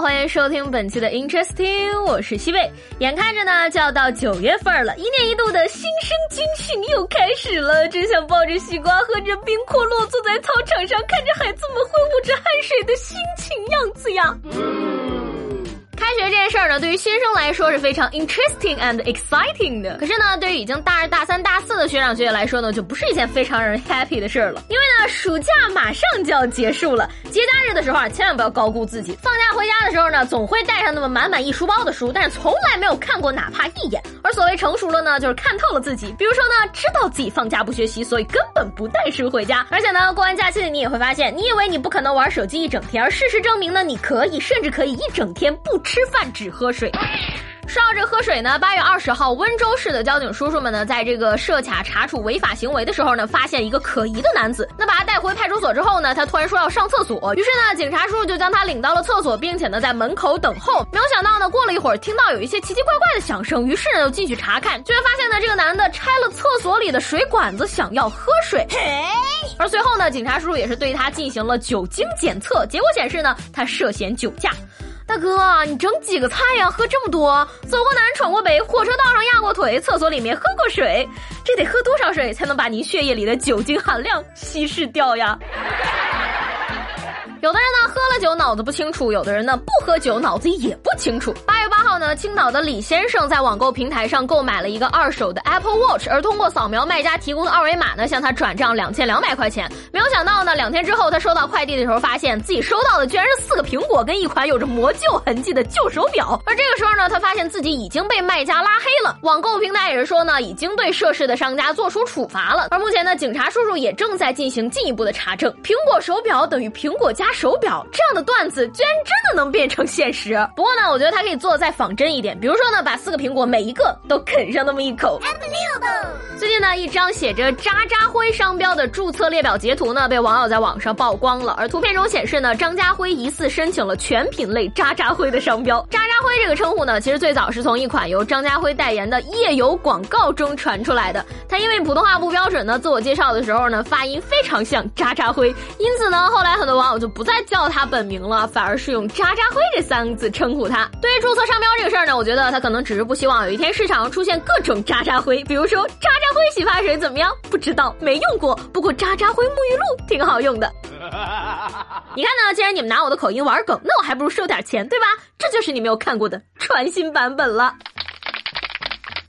欢迎收听本期的 Interesting，我是西贝。眼看着呢就要到九月份了，一年一度的新生军训又开始了，真想抱着西瓜，喝着冰可乐，坐在操场上看着孩子们挥舞着汗水的心情样子呀。对于新生来说是非常 interesting and exciting 的。可是呢，对于已经大二、大三、大四的学长学姐来说呢，就不是一件非常让人 happy 的事儿了。因为呢，暑假马上就要结束了，节假日的时候啊，千万不要高估自己。放假回家的时候呢，总会带上那么满满一书包的书，但是从来没有看过哪怕一眼。而所谓成熟了呢，就是看透了自己。比如说呢，知道自己放假不学习，所以根本不带书回家。而且呢，过完假期你也会发现，你以为你不可能玩手机一整天，而事实证明呢，你可以，甚至可以一整天不。吃饭只喝水。说到这喝水呢，八月二十号，温州市的交警叔叔们呢，在这个设卡查处违法行为的时候呢，发现一个可疑的男子。那把他带回派出所之后呢，他突然说要上厕所，于是呢，警察叔叔就将他领到了厕所，并且呢，在门口等候。没有想到呢，过了一会儿，听到有一些奇奇怪怪的响声，于是呢，就进去查看，居然发现呢，这个男的拆了厕所里的水管子，想要喝水。而随后呢，警察叔叔也是对他进行了酒精检测，结果显示呢，他涉嫌酒驾。大哥，你整几个菜呀？喝这么多？走过南，闯过北，火车道上压过腿，厕所里面喝过水，这得喝多少水才能把您血液里的酒精含量稀释掉呀？有的人呢喝了酒脑子不清楚，有的人呢不喝酒脑子也不清楚。八呢，青岛的李先生在网购平台上购买了一个二手的 Apple Watch，而通过扫描卖家提供的二维码呢，向他转账两千两百块钱。没有想到呢，两天之后他收到快递的时候，发现自己收到的居然是四个苹果跟一款有着磨旧痕迹的旧手表。而这个时候呢，他发现自己已经被卖家拉黑了。网购平台也是说呢，已经对涉事的商家做出处罚了。而目前呢，警察叔叔也正在进行进一步的查证。苹果手表等于苹果加。手表这样的段子居然真的能变成现实。不过呢，我觉得他可以做的再仿真一点，比如说呢，把四个苹果每一个都啃上那么一口。最近呢，一张写着“渣渣辉”商标的注册列表截图呢，被网友在网上曝光了。而图片中显示呢，张家辉疑似申请了全品类“渣渣辉”的商标。渣渣辉这个称呼呢，其实最早是从一款由张家辉代言的夜游广告中传出来的。他因为普通话不标准呢，自我介绍的时候呢，发音非常像渣渣辉，因此呢，后来很多网友就不再叫他本名了，反而是用“渣渣辉”这三个字称呼他。对于注册商标这个事儿呢，我觉得他可能只是不希望有一天市场上出现各种渣渣灰，比如说渣渣。灰洗发水怎么样？不知道，没用过。不过渣渣灰沐浴露挺好用的。你看呢？既然你们拿我的口音玩梗，那我还不如收点钱，对吧？这就是你没有看过的全新版本了。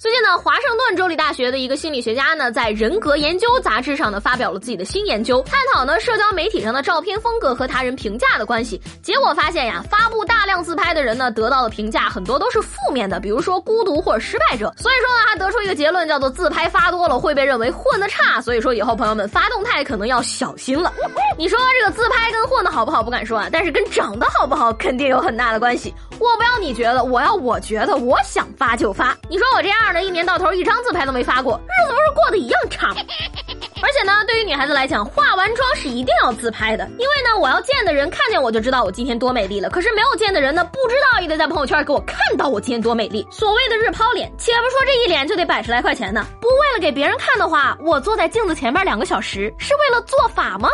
最近呢，华盛顿州立大学的一个心理学家呢，在《人格研究》杂志上呢，发表了自己的新研究，探讨呢社交媒体上的照片风格和他人评价的关系。结果发现呀，发布大量自拍的人呢，得到的评价很多都是负面的，比如说孤独或者失败者。所以说呢，他得出一个结论，叫做自拍发多了会被认为混得差。所以说以后朋友们发动态可能要小心了。你说这个自拍跟混的好不好不敢说啊，但是跟长得好不好肯定有很大的关系。我不要你觉得，我要我觉得，我想发就发。你说我这样的一年到头一张自拍都没发过，日子不是过得一样差吗？而且呢，对于女孩子来讲，化完妆是一定要自拍的，因为呢，我要见的人看见我就知道我今天多美丽了。可是没有见的人呢，不知道也得在朋友圈给我看到我今天多美丽。所谓的日抛脸，且不说这一脸就得百十来块钱呢，不为了给别人看的话，我坐在镜子前面两个小时是为了做法吗？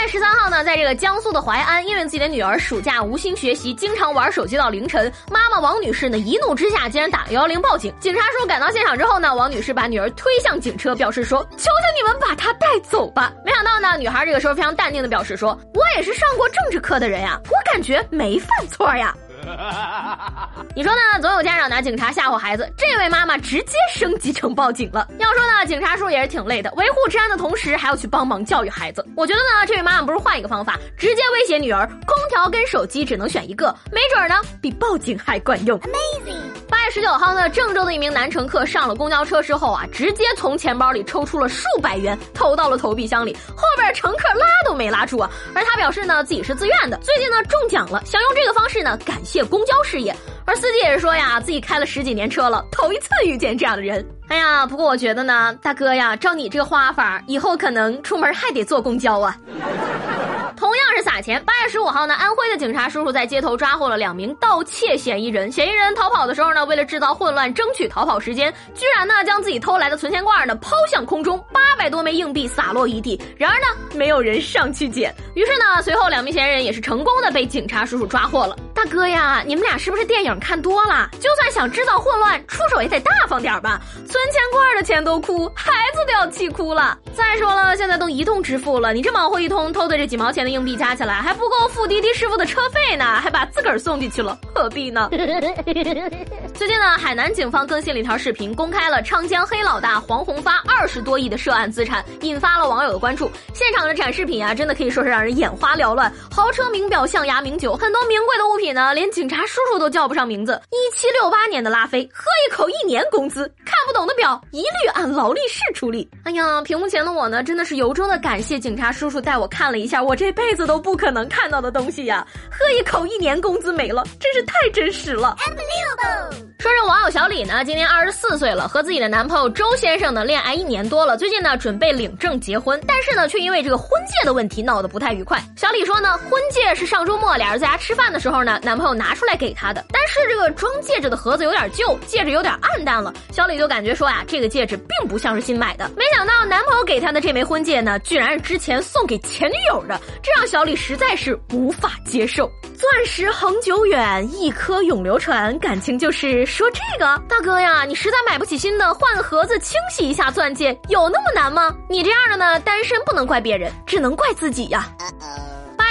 月十三号呢，在这个江苏的淮安，因为自己的女儿暑假无心学习，经常玩手机到凌晨，妈妈王女士呢一怒之下竟然打幺幺零报警。警察叔叔赶到现场之后呢，王女士把女儿推向警车，表示说：“求求你们把她带走吧。”没想到呢，女孩这个时候非常淡定的表示说：“我也是上过政治课的人呀，我感觉没犯错呀。” 你说呢？总有家长拿警察吓唬孩子，这位妈妈直接升级成报警了。要说呢，警察叔也是挺累的，维护治安的同时还要去帮忙教育孩子。我觉得呢，这位妈妈不如换一个方法，直接威胁女儿，空调跟手机只能选一个，没准呢比报警还管用。Amazing。八月十九号呢，郑州的一名男乘客上了公交车之后啊，直接从钱包里抽出了数百元投到了投币箱里，后边乘客拉都没拉住啊。而他表示呢，自己是自愿的，最近呢中奖了，想用这个方式呢感谢公交事业。而司机也是说呀，自己开了十几年车了，头一次遇见这样的人。哎呀，不过我觉得呢，大哥呀，照你这个花法，以后可能出门还得坐公交啊。同样是撒钱。八月十五号呢，安徽的警察叔叔在街头抓获了两名盗窃嫌疑人。嫌疑人逃跑的时候呢，为了制造混乱，争取逃跑时间，居然呢将自己偷来的存钱罐呢抛向空中，八百多枚硬币洒落一地。然而呢，没有人上去捡。于是呢，随后两名嫌疑人也是成功的被警察叔叔抓获了。大哥呀，你们俩是不是电影看多了？就算想制造混乱，出手也得大方点吧。存钱罐的钱都哭，孩子都要气哭了。再说了，现在都移动支付了，你这忙活一通，偷的这几毛钱的。硬币加起来还不够付滴滴师傅的车费呢，还把自个儿送进去了，何必呢？最近呢，海南警方更新了一条视频，公开了昌江黑老大黄宏发二十多亿的涉案资产，引发了网友的关注。现场的展示品啊，真的可以说是让人眼花缭乱，豪车、名表、象牙、名酒，很多名贵的物品呢，连警察叔叔都叫不上名字。一七六八年的拉菲，喝一口一年工资，看不懂的表一律按劳力士处理。哎呀，屏幕前的我呢，真的是由衷的感谢警察叔叔带我看了一下我这辈子都不可能看到的东西呀！喝一口一年工资没了，真是太真实了。说这网友小李呢，今年二十四岁了，和自己的男朋友周先生呢恋爱一年多了，最近呢准备领证结婚，但是呢却因为这个婚戒的问题闹得不太愉快。小李说呢，婚戒是上周末俩人在家吃饭的时候呢，男朋友拿出来给他的，但是这个装戒指的盒子有点旧，戒指有点暗淡了，小李就感觉说呀，这个戒指并不像是新买的。没想到男朋友给他的这枚婚戒呢，居然是之前送给前女友的，这让小李实在是无法接受。钻石恒久远，一颗永流传，感情就是说这个。大哥呀，你实在买不起新的，换个盒子清洗一下钻戒，有那么难吗？你这样的呢，单身不能怪别人，只能怪自己呀。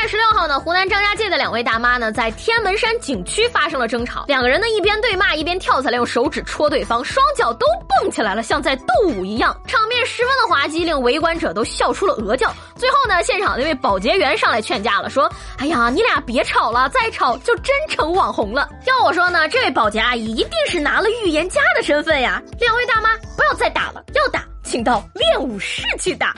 月十六号呢，湖南张家界的两位大妈呢，在天门山景区发生了争吵。两个人呢，一边对骂，一边跳起来，用手指戳对方，双脚都蹦起来了，像在斗舞一样，场面十分的滑稽，令围观者都笑出了鹅叫。最后呢，现场那位保洁员上来劝架了，说：“哎呀，你俩别吵了，再吵就真成网红了。”要我说呢，这位保洁阿姨一定是拿了预言家的身份呀。两位大妈，不要再打了，要打请到练武室去打。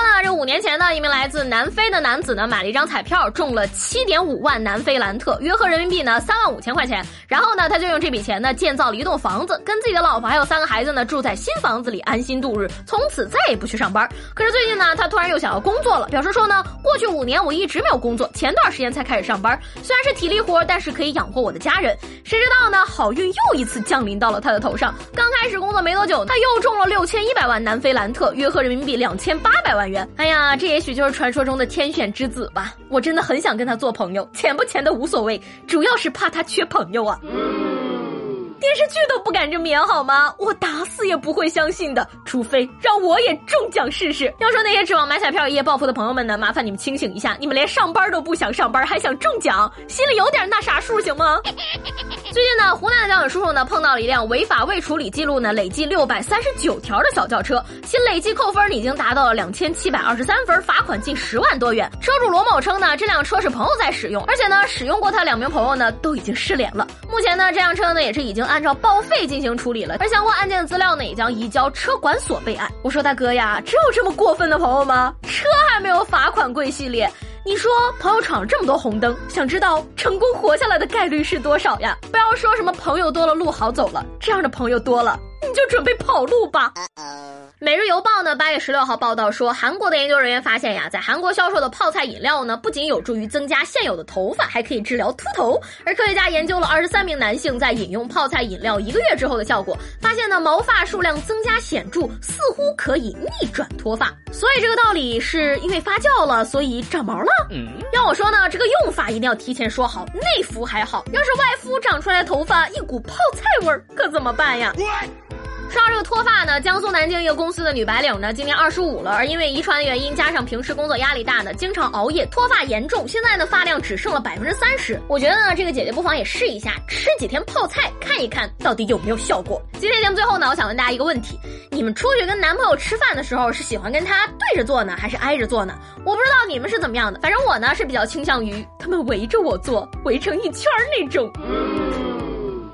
话说呢，这五年前呢，一名来自南非的男子呢，买了一张彩票，中了七点五万南非兰特，约合人民币呢三万五千块钱。然后呢，他就用这笔钱呢，建造了一栋房子，跟自己的老婆还有三个孩子呢，住在新房子里，安心度日，从此再也不去上班。可是最近呢，他突然又想要工作了，表示说呢，过去五年我一直没有工作，前段时间才开始上班，虽然是体力活，但是可以养活我的家人。谁知道呢，好运又一次降临到了他的头上。刚开始工作没多久，他又中了六千一百万南非兰特，约合人民币两千八。百万哎呀，这也许就是传说中的天选之子吧。我真的很想跟他做朋友，钱不钱的无所谓，主要是怕他缺朋友啊。电视剧都不敢这么演好吗？我打死也不会相信的，除非让我也中奖试试。要说那些指望买彩票一夜暴富的朋友们呢，麻烦你们清醒一下，你们连上班都不想上班，还想中奖，心里有点那啥数行吗？最近呢，湖南的交警叔叔呢碰到了一辆违法未处理记录呢累计六百三十九条的小轿车，其累计扣分已经达到了两千七百二十三分，罚款近十万多元。车主罗某称呢，这辆车是朋友在使用，而且呢，使用过他两名朋友呢都已经失联了。目前呢，这辆车呢也是已经。按照报废进行处理了，而相关案件的资料呢也将移交车管所备案。我说大哥呀，只有这么过分的朋友吗？车还没有罚款贵系列，你说朋友闯了这么多红灯，想知道成功活下来的概率是多少呀？不要说什么朋友多了路好走了，这样的朋友多了，准备跑路吧。每日邮报呢，八月十六号报道说，韩国的研究人员发现呀，在韩国销售的泡菜饮料呢，不仅有助于增加现有的头发，还可以治疗秃头。而科学家研究了二十三名男性在饮用泡菜饮料一个月之后的效果，发现呢，毛发数量增加显著，似乎可以逆转脱发。所以这个道理是因为发酵了，所以长毛了。要我说呢，这个用法一定要提前说好，内服还好，要是外敷长出来头发一股泡菜味儿，可怎么办呀？说到这个脱发呢，江苏南京一个公司的女白领呢，今年二十五了，而因为遗传原因，加上平时工作压力大呢，经常熬夜，脱发严重。现在呢，发量只剩了百分之三十。我觉得呢，这个姐姐不妨也试一下，吃几天泡菜，看一看到底有没有效果。今天节目最后呢，我想问大家一个问题：你们出去跟男朋友吃饭的时候，是喜欢跟他对着坐呢，还是挨着坐呢？我不知道你们是怎么样的，反正我呢是比较倾向于他们围着我坐，围成一圈那种。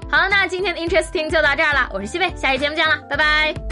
好了，那今天的 Interesting 就到这儿了。我是西贝，下期节目见了，拜拜。